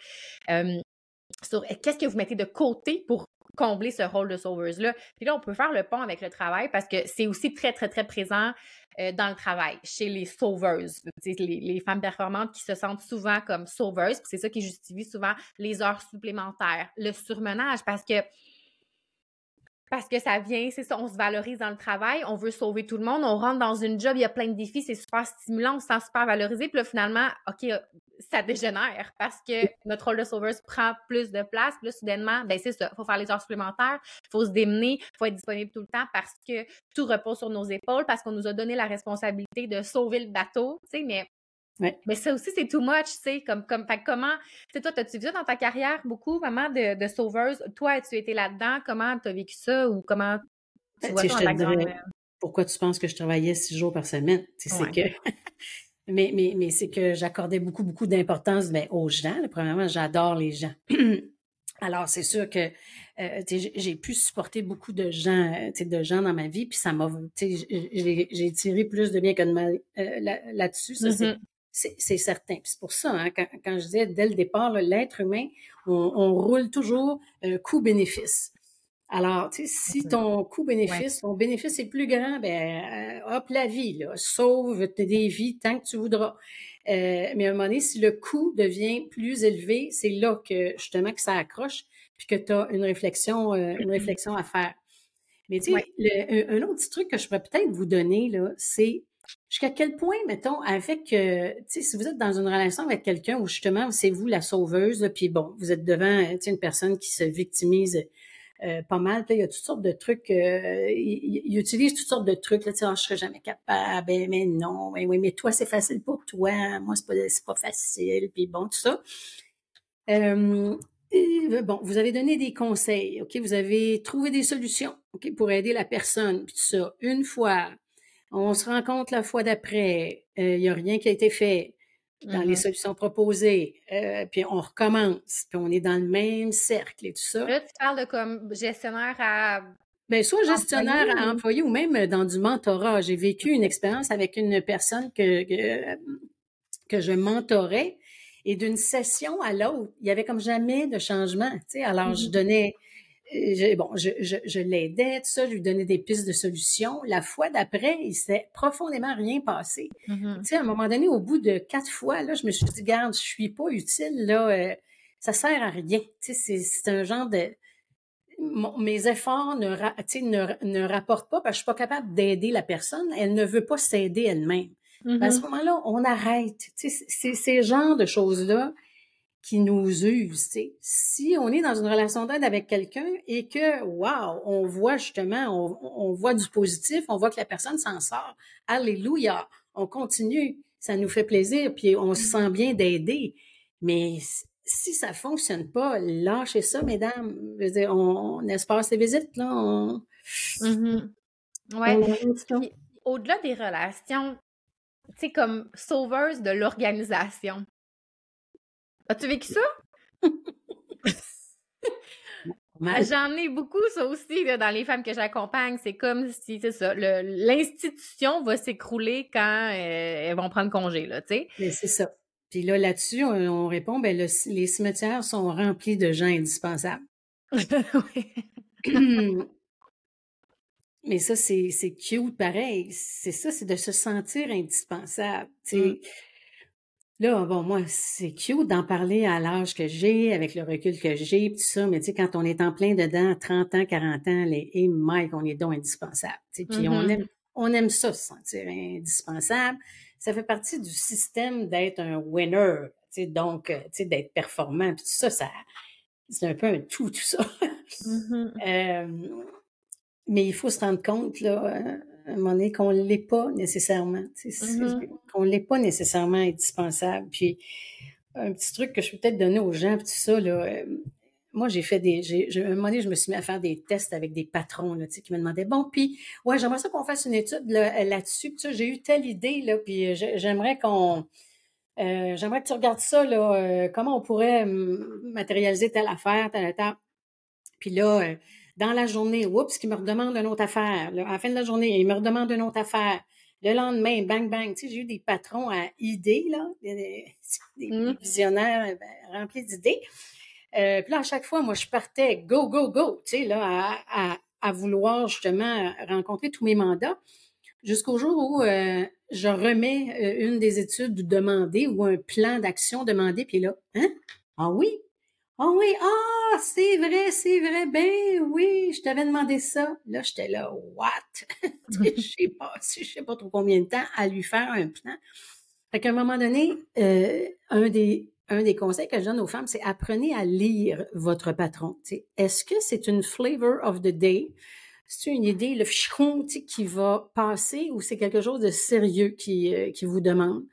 sur qu'est-ce que vous mettez de côté pour combler ce rôle de sauveuse-là? Puis là, on peut faire le pont avec le travail parce que c'est aussi très, très, très présent euh, dans le travail, chez les sauveuses, les, les, femmes performantes qui se sentent souvent comme sauveuses. C'est ça qui justifie souvent les heures supplémentaires, le surmenage, parce que parce que ça vient, c'est ça, on se valorise dans le travail, on veut sauver tout le monde, on rentre dans une job, il y a plein de défis, c'est super stimulant, on se sent super valorisé, puis là, finalement, OK, euh, ça dégénère parce que notre rôle de sauveuse prend plus de place, puis là, soudainement, ben c'est ça, il faut faire les heures supplémentaires, il faut se démener, il faut être disponible tout le temps parce que tout repose sur nos épaules, parce qu'on nous a donné la responsabilité de sauver le bateau, tu sais, mais mais ça aussi, c'est too much, tu sais, comme, comme, fait comment, tu toi, as-tu vu ça dans ta carrière beaucoup, vraiment, de, de sauveuse? Toi, as-tu été là-dedans? Comment tu as vécu ça ou comment tu ben, vois ça Pourquoi tu penses que je travaillais six jours par semaine? C'est que... mais mais, mais c'est que j'accordais beaucoup, beaucoup d'importance ben, aux gens. Premièrement, j'adore les gens. Alors, c'est sûr que euh, j'ai pu supporter beaucoup de gens, euh, de gens dans ma vie, puis ça m'a, j'ai tiré plus de bien que de mal euh, là-dessus. ça, c'est mm-hmm c'est certain. C'est pour ça, hein, quand, quand, je disais dès le départ, l'être humain, on, roule toujours euh, coût-bénéfice. Alors, si ton coût-bénéfice, ton bénéfice est plus grand, ben euh, hop la vie, là, sauve des vies tant que tu voudras. Euh, mais à un moment donné, si le coût devient plus élevé, c'est là que justement que ça accroche, puis que tu as une réflexion, une réflexion à faire. Mais tu sais, un, autre petit truc que je pourrais peut-être vous donner, là, c'est Jusqu'à quel point, mettons, avec, euh, si vous êtes dans une relation avec quelqu'un où justement c'est vous la sauveuse, puis bon, vous êtes devant une personne qui se victimise euh, pas mal, il y a toutes sortes de trucs, euh, il, utilise toutes sortes de trucs, là, tu sais, oh, je serais jamais capable, ben, mais non, mais oui, mais toi c'est facile pour toi, moi c'est pas, pas facile, puis bon, tout ça. bon, vous avez donné des conseils, ok, vous avez trouvé des solutions, ok, pour aider la personne, puis tout ça. Une fois, on se rend compte la fois d'après, il euh, n'y a rien qui a été fait dans les mm-hmm. solutions proposées, euh, puis on recommence, puis on est dans le même cercle et tout ça. Là, tu parles de comme gestionnaire à Bien, soit gestionnaire à employé ou même dans du mentorat. J'ai vécu une expérience avec une personne que, que, que je mentorais et d'une session à l'autre, il y avait comme jamais de changement. Tu sais, alors je mm-hmm. donnais je, bon, je, je, je l'aidais, tout ça, je lui donnais des pistes de solutions. La fois d'après, il s'est profondément rien passé. Mm-hmm. Tu sais, à un moment donné, au bout de quatre fois, là, je me suis dit, garde, je suis pas utile, là, euh, ça sert à rien. Tu sais, c'est un genre de... mes efforts ne, ne, ne rapportent pas parce que je suis pas capable d'aider la personne. Elle ne veut pas s'aider elle-même. À ce mm-hmm. moment-là, on arrête. Tu sais, c'est ces genres de choses-là qui nous use. Si on est dans une relation d'aide avec quelqu'un et que, wow, on voit justement, on, voit du positif, on voit que la personne s'en sort, alléluia, on continue, ça nous fait plaisir, puis on se sent bien d'aider. Mais si ça fonctionne pas, lâchez ça, mesdames. Je veux dire, on, espace les visites, là. On... Mm-hmm. Ouais. Au-delà des relations, tu sais, comme sauveuse de l'organisation, As-tu vécu ça? J'en ai beaucoup, ça aussi, dans les femmes que j'accompagne. C'est comme si, c'est ça, l'institution va s'écrouler quand euh, elles vont prendre congé, là, tu sais. Mais c'est ça. Puis là, là-dessus, on, répond, ben les cimetières sont remplis de gens indispensables. Mais ça, c'est cute, pareil. C'est ça, c'est de se sentir indispensable. Mmh. Là, bon, moi, c'est cute d'en parler à l'âge que j'ai, avec le recul que j'ai, tout ça, mais tu sais, quand on est en plein dedans, 30 ans, 40 ans, les et Mike, on est donc indispensable. Puis on, mmh aime, on aime ça, se sentir indispensable. Ça fait partie du système d'être un winner, tu sais, donc, euh, tu sais, d'être performant, puis tout ça, ça c'est un peu un tout, tout ça. Mmh euh, mais il faut se rendre compte, là, euh, à un moment donné, qu'on ne l'est pas nécessairement. Mm-hmm. Qu'on ne l'est pas nécessairement indispensable. Puis, un petit truc que je peux peut-être donner aux gens, tout ça, là, euh, moi, j'ai fait des. J'ai, un moment donné, je me suis mis à faire des tests avec des patrons là, qui me demandaient Bon, puis, ouais, j'aimerais ça qu'on fasse une étude là, dessus Puis, j'ai eu telle idée, là, puis j'aimerais qu'on. Euh, j'aimerais que tu regardes ça, là, comment on pourrait matérialiser telle affaire, telle étape. Puis là, dans la journée, oups, qui me redemande une autre affaire. à la fin de la journée, il me redemande une autre affaire. Le lendemain, bang, bang. Tu sais, j'ai eu des patrons à idées, là, des, mmh. visionnaires ben, remplis d'idées. Euh, puis là, à chaque fois, moi, je partais go, go, go, tu sais, là, à, à, vouloir justement rencontrer tous mes mandats, jusqu'au jour où euh, je remets euh, une des études demandées ou un plan d'action demandé, puis là, hein? Ah oui, oh oui, ah, c'est vrai, c'est vrai, ben oui, je t'avais demandé ça. Là, j'étais là, what? je sais pas, je sais pas trop combien de temps à lui faire un plan. Fait qu'à un moment donné, euh, un des un des conseils que je donne aux femmes, c'est apprenez à lire votre patron. Est-ce que c'est une flavor of the day? C'est une idée, le fichon qui va passer ou c'est quelque chose de sérieux qui, euh, qui vous demande?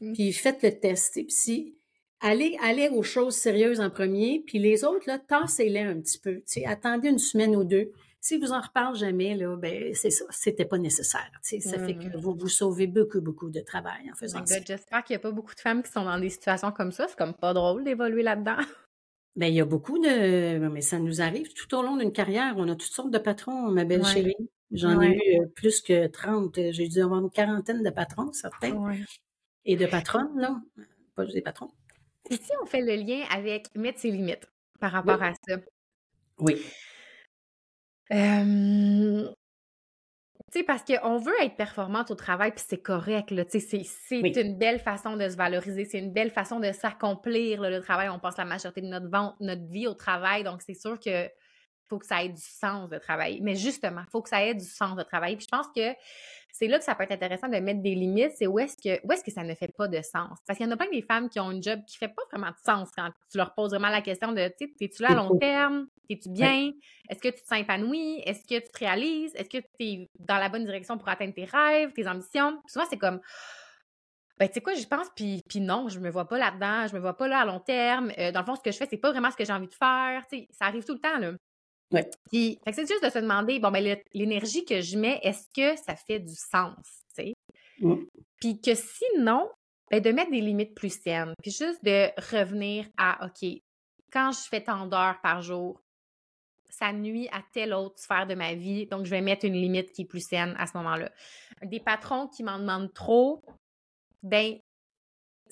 Mm. Puis faites le test. Puis si allez, allez aux choses sérieuses en premier, puis les autres, là, tassez-les un petit peu. attendez une semaine ou deux. Si vous en reparlez jamais, là, ben, c'est ça, c'était pas nécessaire. Ça fait que mmh. vous vous sauvez beaucoup, beaucoup de travail en faisant ça. J'espère qu'il n'y a pas beaucoup de femmes qui sont dans des situations comme ça. C'est comme pas drôle d'évoluer là-dedans. Ben, il y a beaucoup de. Mais ça nous arrive tout au long d'une carrière. On a toutes sortes de patrons, ma belle chérie. J'en ai eu euh, plus que 30. J'ai dû avoir une quarantaine de patrons, certains. Et de patronnes, là. Pas des patrons. Ici, on fait le lien avec mettre ses limites par rapport à ça? Oui. tu sais, parce qu'on veut être performante au travail, puis c'est correct, là. Tu sais, c'est une belle façon de se valoriser, c'est une belle façon de s'accomplir, le travail. On passe la majorité de notre, notre vie au travail, donc c'est sûr que faut que ça ait du sens de travailler. Mais justement, il faut que ça ait du sens de travailler. Puis je pense que c'est là que ça peut être intéressant de mettre des limites, c'est où est-ce que où est-ce que ça ne fait pas de sens? Parce qu'il y en a plein des femmes qui ont un job qui fait pas vraiment de sens quand tu leur poses vraiment la question de tu es-tu là à long terme? Es-tu bien? Est-ce que tu te sens épanoui? Est-ce que tu te réalises? Est-ce que tu es dans la bonne direction pour atteindre tes rêves, tes ambitions? souvent, c'est comme ben, tu sais quoi, j'y pense, puis, puis non, je me vois pas là-dedans, je me vois pas là à long terme. Euh, dans le fond, ce que je fais, c'est pas vraiment ce que j'ai envie de faire. Tu sais, ça arrive tout le temps, là. Ouais. Puis, c'est juste de se demander, bon, ben, l'énergie que je mets, est-ce que ça fait du sens, tu sais? Puis que sinon, ben, de mettre des limites plus saines. Puis juste de revenir à, OK, quand je fais tant d'heures par jour, ça nuit à telle autre sphère de ma vie, donc je vais mettre une limite qui est plus saine à ce moment-là. Des patrons qui m'en demandent trop, ben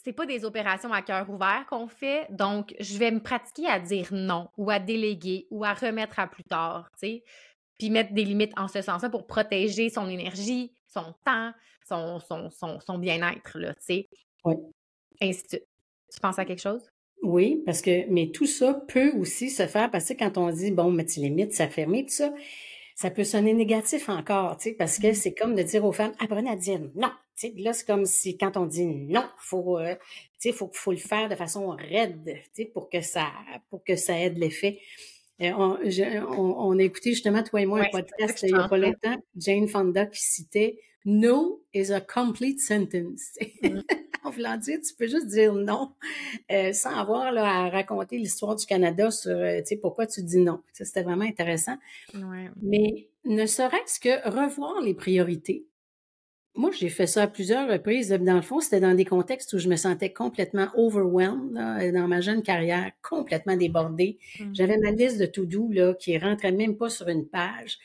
c'est pas des opérations à cœur ouvert qu'on fait, donc je vais me pratiquer à dire non ou à déléguer ou à remettre à plus tard, tu sais, puis mettre des limites en ce sens-là pour protéger son énergie, son temps, son, son, son, bien-être, là, tu sais. Oui. Ainsi de suite. Tu penses à quelque chose? Oui, parce que, mais tout ça peut aussi se faire parce que quand on dit, bon, mettre limites, ça fermer, tout ça, ça peut sonner négatif encore, tu sais, parce que mmh. c'est comme de dire aux femmes, apprenez à dire non. Tu sais, là, c'est comme si quand on dit non, faut, euh, tu sais, faut, faut le faire de façon raide, tu sais, pour que ça, pour que ça aide l'effet. Euh, on, on, a écouté justement, toi et moi, un podcast il n'y a pas longtemps, Jane Fonda qui citait No is a complete sentence. Mmh. En voulant dire, tu peux juste dire non euh, sans avoir là, à raconter l'histoire du Canada sur euh, pourquoi tu dis non. Ça, c'était vraiment intéressant. Mais ne serait-ce que revoir les priorités. moi, j'ai fait ça à plusieurs reprises. Dans le fond, c'était dans des contextes où je me sentais complètement overwhelmed dans ma jeune carrière, complètement débordée. Mmh. J'avais ma liste de to-do là, qui rentrait même pas sur une page.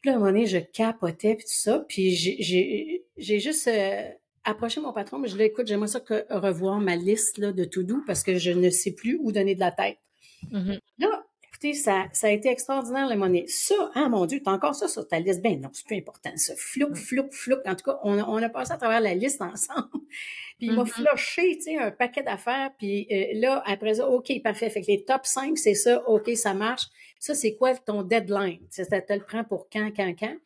Puis là, à un moment donné, je capotais puis tout ça. Puis j'ai juste euh, approché mon patron, mais je lui ai dit, écoute, j'aimerais ça que revoir ma liste là, de to-do parce que je ne sais plus où donner de la tête. Mmh là, Écoutez, ça, ça a été extraordinaire, la monnaie. Ça, ah mon Dieu, t'as encore ça sur ta liste. Ben non, c'est plus important, ça. Flouc, flouc, flouc. En tout cas, on a, on a passé à travers la liste ensemble. puis il m'a mm-hmm. floché, tu sais, un paquet d'affaires. Puis euh, là, après ça, OK, parfait. Fait que les top 5, c'est ça. OK, ça marche. Ça, c'est quoi ton deadline? Ça, te le prend pour quand, quand, quand?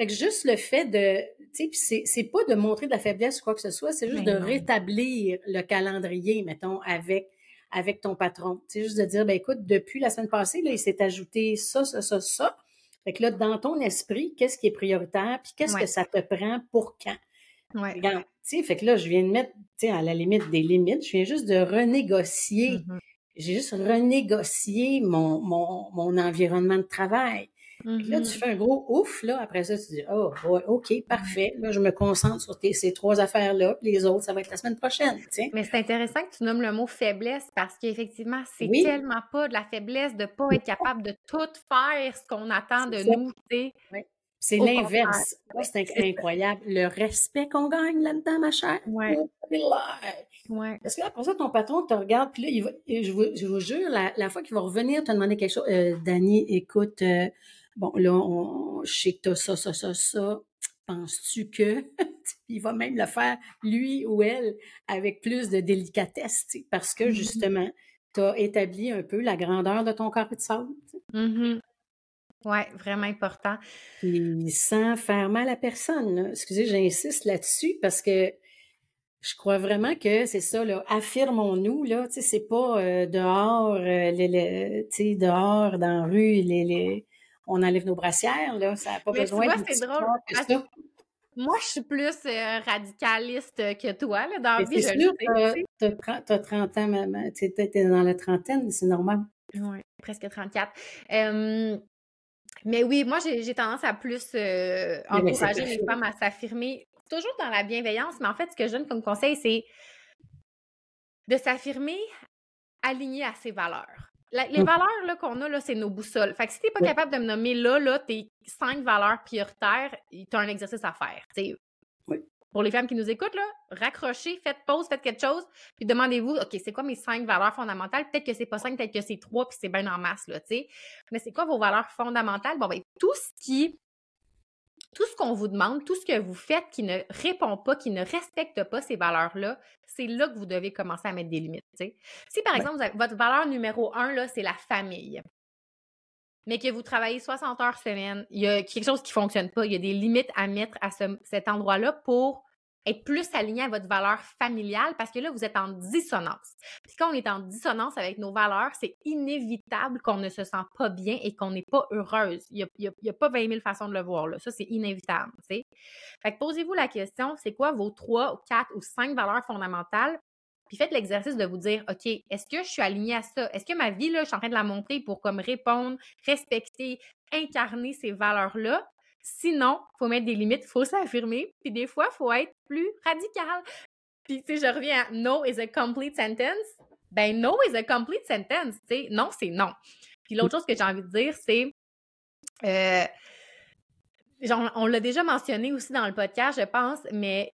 Fait que juste le fait de, tu sais, c'est pas de montrer de la faiblesse ou quoi que ce soit, c'est juste ben de rétablir le calendrier, mettons, avec avec ton patron. C'est juste de dire, ben écoute, depuis la semaine passée, là, il s'est ajouté ça, ça, ça, ça. Fait que là, dans ton esprit, qu'est-ce qui est prioritaire, puis qu'est-ce que ça te prend pour quand? Ouais. Regarde, tu sais, fait que là, je viens de mettre, tu sais, à la limite des limites, je viens juste de renégocier. Mm-hmm. J'ai juste renégocié mon, mon, mon environnement de travail. Là, tu mm-hmm. fais un gros ouf, là. Après ça, tu dis, oh, OK, parfait. Là, je me concentre sur ces trois affaires-là. les autres, ça va être la semaine prochaine, Mais c'est intéressant que tu nommes le mot faiblesse parce qu'effectivement, c'est tellement pas de la faiblesse de pas être capable de tout faire ce qu'on attend de nous, tu sais. C'est l'inverse. c'est incroyable. Le respect qu'on gagne là-dedans, ma chère. Ouais. Ouais. Parce que là, après ça, ton patron te regarde, puis là, il va, je, vous, je vous jure, la, fois qu'il va revenir te demander quelque chose, euh, Dani, écoute, euh, Bon, là, on, je sais que t'as ça, ça, ça, ça. Penses-tu que il va même le faire, lui ou elle, avec plus de délicatesse, parce que mm-hmm. justement, tu as établi un peu la grandeur de ton corps de sable. Mm-hmm. Oui, vraiment important. Puis sans faire mal à personne. Excusez, j'insiste là-dessus parce que je crois vraiment que c'est ça, là, affirmons-nous, là, tu sais, c'est pas euh, dehors, euh, les, tu sais, dehors, dans la rue, les, les, on enlève nos brassières, là. Ça n'a pas besoin de c'est drôle. Moi, je suis plus euh, radicaliste que toi, là, dans la vie. C'est sûr, tu as 30 ans, maman. Tu es dans la trentaine, c'est normal. Oui, presque 34. mais oui, moi, j'ai tendance à plus euh, encourager les femmes à s'affirmer, toujours dans la bienveillance, mais en fait, ce que je donne comme conseil, c'est de s'affirmer aligné à ses valeurs les valeurs qu'on a, là, c'est nos boussoles. Fait que si t'es pas capable de me nommer là, là, tes cinq valeurs prioritaires, t'as un exercice à faire. Pour les femmes qui nous écoutent, là, raccrochez, faites pause, faites quelque chose, puis demandez-vous, OK, c'est quoi mes cinq valeurs fondamentales? Peut-être que c'est pas cinq, peut-être que c'est trois, puis c'est bien en masse, là, tu sais. Mais c'est quoi vos valeurs fondamentales? Bon, ben, tout ce qui tout ce qu'on vous demande, tout ce que vous faites qui ne répond pas, qui ne respecte pas ces valeurs-là, c'est là que vous devez commencer à mettre des limites. Si par exemple, votre valeur numéro un, là, c'est la famille, mais que vous travaillez 60 heures semaine, il y a quelque chose qui ne fonctionne pas, il y a des limites à mettre à cet endroit-là pour être plus aligné à votre valeur familiale parce que là, vous êtes en dissonance. Puis quand on est en dissonance avec nos valeurs, c'est inévitable qu'on ne se sent pas bien et qu'on n'est pas heureuse. Il n'y a, pas 20 000 façons de le voir. Là. Ça, c'est inévitable. Fait que posez-vous la question, c'est quoi vos trois ou quatre ou cinq valeurs fondamentales? Puis faites l'exercice de vous dire, OK, est-ce que je suis alignée à ça? Est-ce que ma vie, là, je suis en train de la montrer pour comme répondre, respecter, incarner ces valeurs-là? Sinon, il faut mettre des limites, il faut s'affirmer, puis des fois, il faut être plus radical. Puis, tu sais, je reviens à no is a complete sentence. Ben, no is a complete sentence, tu sais. Non, c'est non. Puis l'autre chose que j'ai envie de dire, c'est. Euh, on l'a déjà mentionné aussi dans le podcast, je pense, mais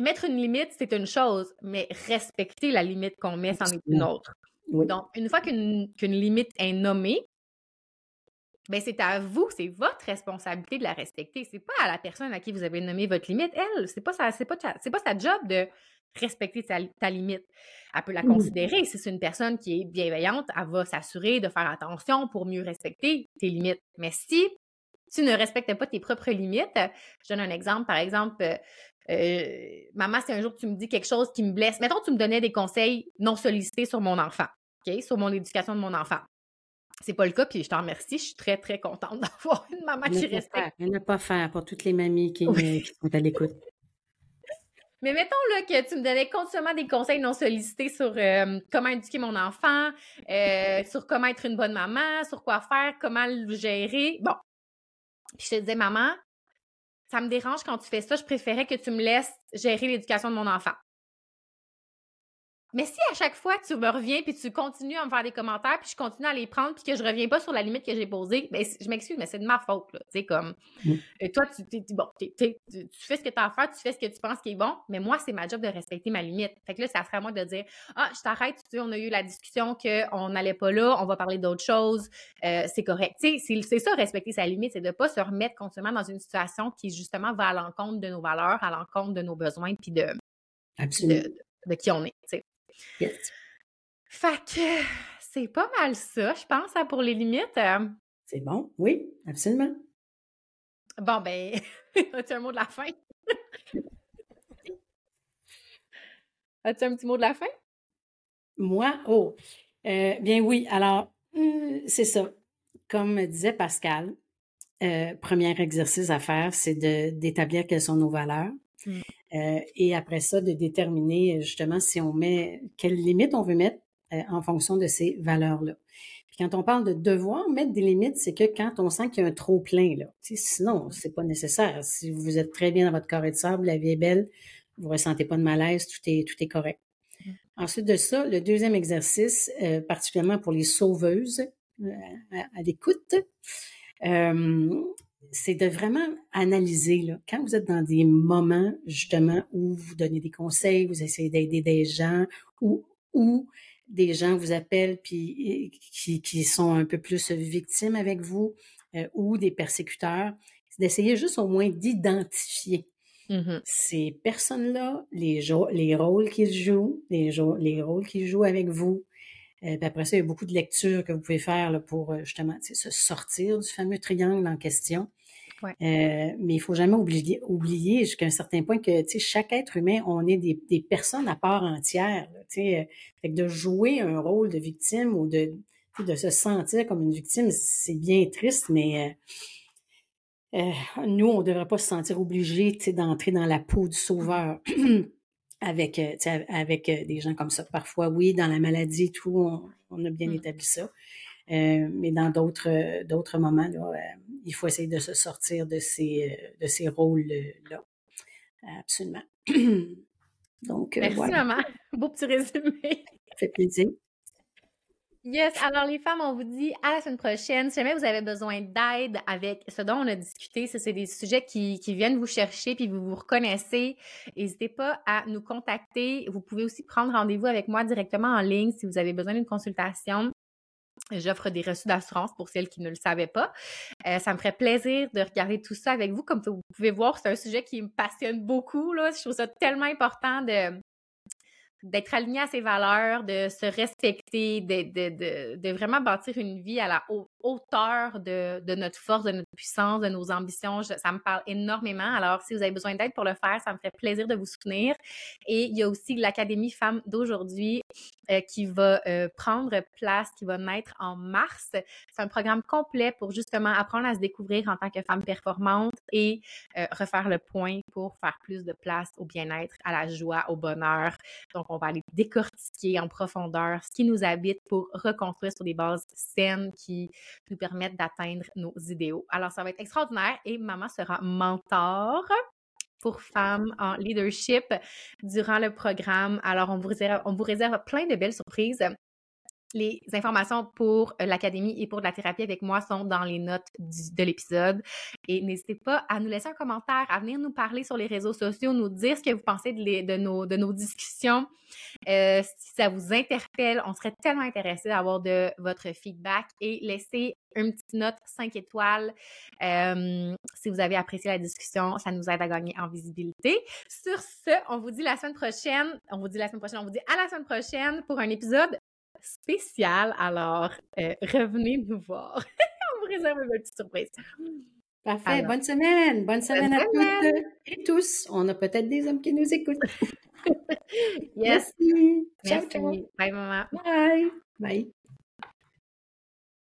mettre une limite, c'est une chose, mais respecter la limite qu'on met, c'en est une autre. Donc, une fois qu'une limite est nommée, ben c'est à vous, c'est votre responsabilité de la respecter. C'est pas à la personne à qui vous avez nommé votre limite. Elle, c'est pas c'est pas, c'est pas sa job de respecter ta, limite. Elle peut la considérer. Si c'est une personne qui est bienveillante, elle va s'assurer de faire attention pour mieux respecter tes limites. Mais si tu ne respectes pas tes propres limites, je donne un exemple. Par exemple, euh, euh, maman, si un jour tu me dis quelque chose qui me blesse, mettons, tu me donnais des conseils non sollicités sur mon enfant, OK, sur mon éducation de mon enfant. C'est pas le cas, puis je t'en remercie. Je suis très, très contente d'avoir une maman qui respecte. Il ne pas faire pour toutes les mamies qui, sont à l'écoute. Mais mettons là, que tu me donnais continuellement des conseils non sollicités sur euh, comment éduquer mon enfant, euh, sur comment être une bonne maman, sur quoi faire, comment le gérer. Bon. Puis je te disais, maman, ça me dérange quand tu fais ça, je préférais que tu me laisses gérer l'éducation de mon enfant. Mais si à chaque fois tu me reviens puis tu continues à me faire des commentaires puis je continue à les prendre puis que je reviens pas sur la limite que j'ai posée, ben je m'excuse mais c'est de ma faute là, tu sais comme mm. euh, toi tu bon tu fais ce que tu as à faire, tu fais ce que tu penses qui est bon, mais moi c'est ma job de respecter ma limite. Fait que là ça serait à moi de dire ah je t'arrête, tu sais on a eu la discussion que on n'allait pas là, on va parler d'autre chose, euh, c'est correct. Tu sais c'est ça respecter sa limite, c'est de pas se remettre constamment dans une situation qui justement va à l'encontre de nos valeurs, à l'encontre de nos besoins puis de de, de, qui on est. Yes. Fait que c'est pas mal ça, je pense, hein, pour les limites. Euh. C'est bon, oui, absolument. Bon, ben, as-tu un mot de la fin? as-tu un petit mot de la fin? Moi, oh, euh, bien oui. Alors, euh, c'est ça. Comme disait Pascal, premier exercice à faire, c'est d'établir quelles sont nos valeurs. Mmh. Euh, et après ça, de déterminer justement si on met, quelles limites on veut mettre euh, en fonction de ces valeurs-là. Puis quand on parle de devoir mettre des limites, c'est que quand on sent qu'il y a un trop plein, là, sinon, c'est pas nécessaire. Si vous êtes très bien dans votre carré de sable, la vie est belle, vous ressentez pas de malaise, tout est, tout est correct. Mmh. Ensuite de ça, le deuxième exercice, euh, particulièrement pour les sauveuses à, l'écoute, c'est de vraiment analyser, là, quand vous êtes dans des moments, justement, où vous donnez des conseils, vous essayez d'aider des gens, ou, ou des gens vous appellent puis qui, qui sont un peu plus victimes avec vous, euh, ou des persécuteurs, c'est d'essayer juste au moins d'identifier mmh ces personnes-là, les, les rôles qu'ils jouent, les, les rôles qu'ils jouent avec vous, euh, après ça, il y a beaucoup de lectures que vous pouvez faire là, pour euh, justement se sortir du fameux triangle en question. Euh, mais il faut jamais oublier, oublier jusqu'à un certain point que chaque être humain, on est des, des personnes à part entière. Là, euh, fait que de jouer un rôle de victime ou de, de se sentir comme une victime, c'est bien triste, mais euh, euh nous, on ne devrait pas se sentir obligé d'entrer dans la peau du sauveur. avec avec des gens comme ça. Parfois, oui, dans la maladie, tout, on, on a bien mmh. établi ça. Euh, mais dans d'autres d'autres moments, là, il faut essayer de se sortir de ces, euh, de ces rôles-là. Absolument. Donc, euh, Merci, maman. Beau petit résumé. Ça fait plaisir. Yes, alors les femmes, on vous dit à la semaine prochaine. Si jamais vous avez besoin d'aide avec ce dont on a discuté, si c'est des sujets qui, viennent vous chercher puis vous vous reconnaissez, n'hésitez pas à nous contacter. Vous pouvez aussi prendre rendez-vous avec moi directement en ligne si vous avez besoin d'une consultation. J'offre des reçus d'assurance pour celles qui ne le savaient pas. Euh, ça me ferait plaisir de regarder tout ça avec vous. Comme vous pouvez voir, c'est un sujet qui me passionne beaucoup. Là. Je trouve ça tellement important de, d'être aligné à ses valeurs, de se respecter, de, de, de, vraiment bâtir une vie à la hauteur de, notre force, de notre puissance, de nos ambitions. ça me parle énormément. Alors, si vous avez besoin d'aide pour le faire, ça me ferait plaisir de vous soutenir. Et il y a aussi l'Académie Femmes d'aujourd'hui euh, qui va euh, prendre place, qui va naître en mars. C'est un programme complet pour justement apprendre à se découvrir en tant que femme performante et euh, refaire le point pour faire plus de place au bien-être, à la joie, au bonheur. Donc, on va aller décortiquer en profondeur ce qui nous habite pour reconstruire sur des bases saines qui nous permettent d'atteindre nos idéaux. Alors, ça va être extraordinaire et maman sera mentor pour femmes en leadership durant le programme. Alors, on vous on vous réserve plein de belles surprises. Les informations pour euh, l'Académie et pour la thérapie avec moi sont dans les notes de l'épisode. Et n'hésitez pas à nous laisser un commentaire, à venir nous parler sur les réseaux sociaux, nous dire ce que vous pensez de, nos, de discussions. Euh, si ça vous interpelle, on serait tellement intéressés d'avoir de votre feedback et laisser une petite note 5 étoiles euh, si vous avez apprécié la discussion. Ça nous aide à gagner en visibilité. Sur ce, on vous dit la semaine prochaine. On vous dit la semaine prochaine. On vous dit à la semaine prochaine pour un épisode spécial. Alors, euh, revenez nous voir. On vous réserve une petite surprise. Parfait. bonne semaine. Bonne semaine à toutes et tous. On a peut-être des hommes qui nous écoutent. yes. Merci. Merci. Bye, maman. Bye. Bye.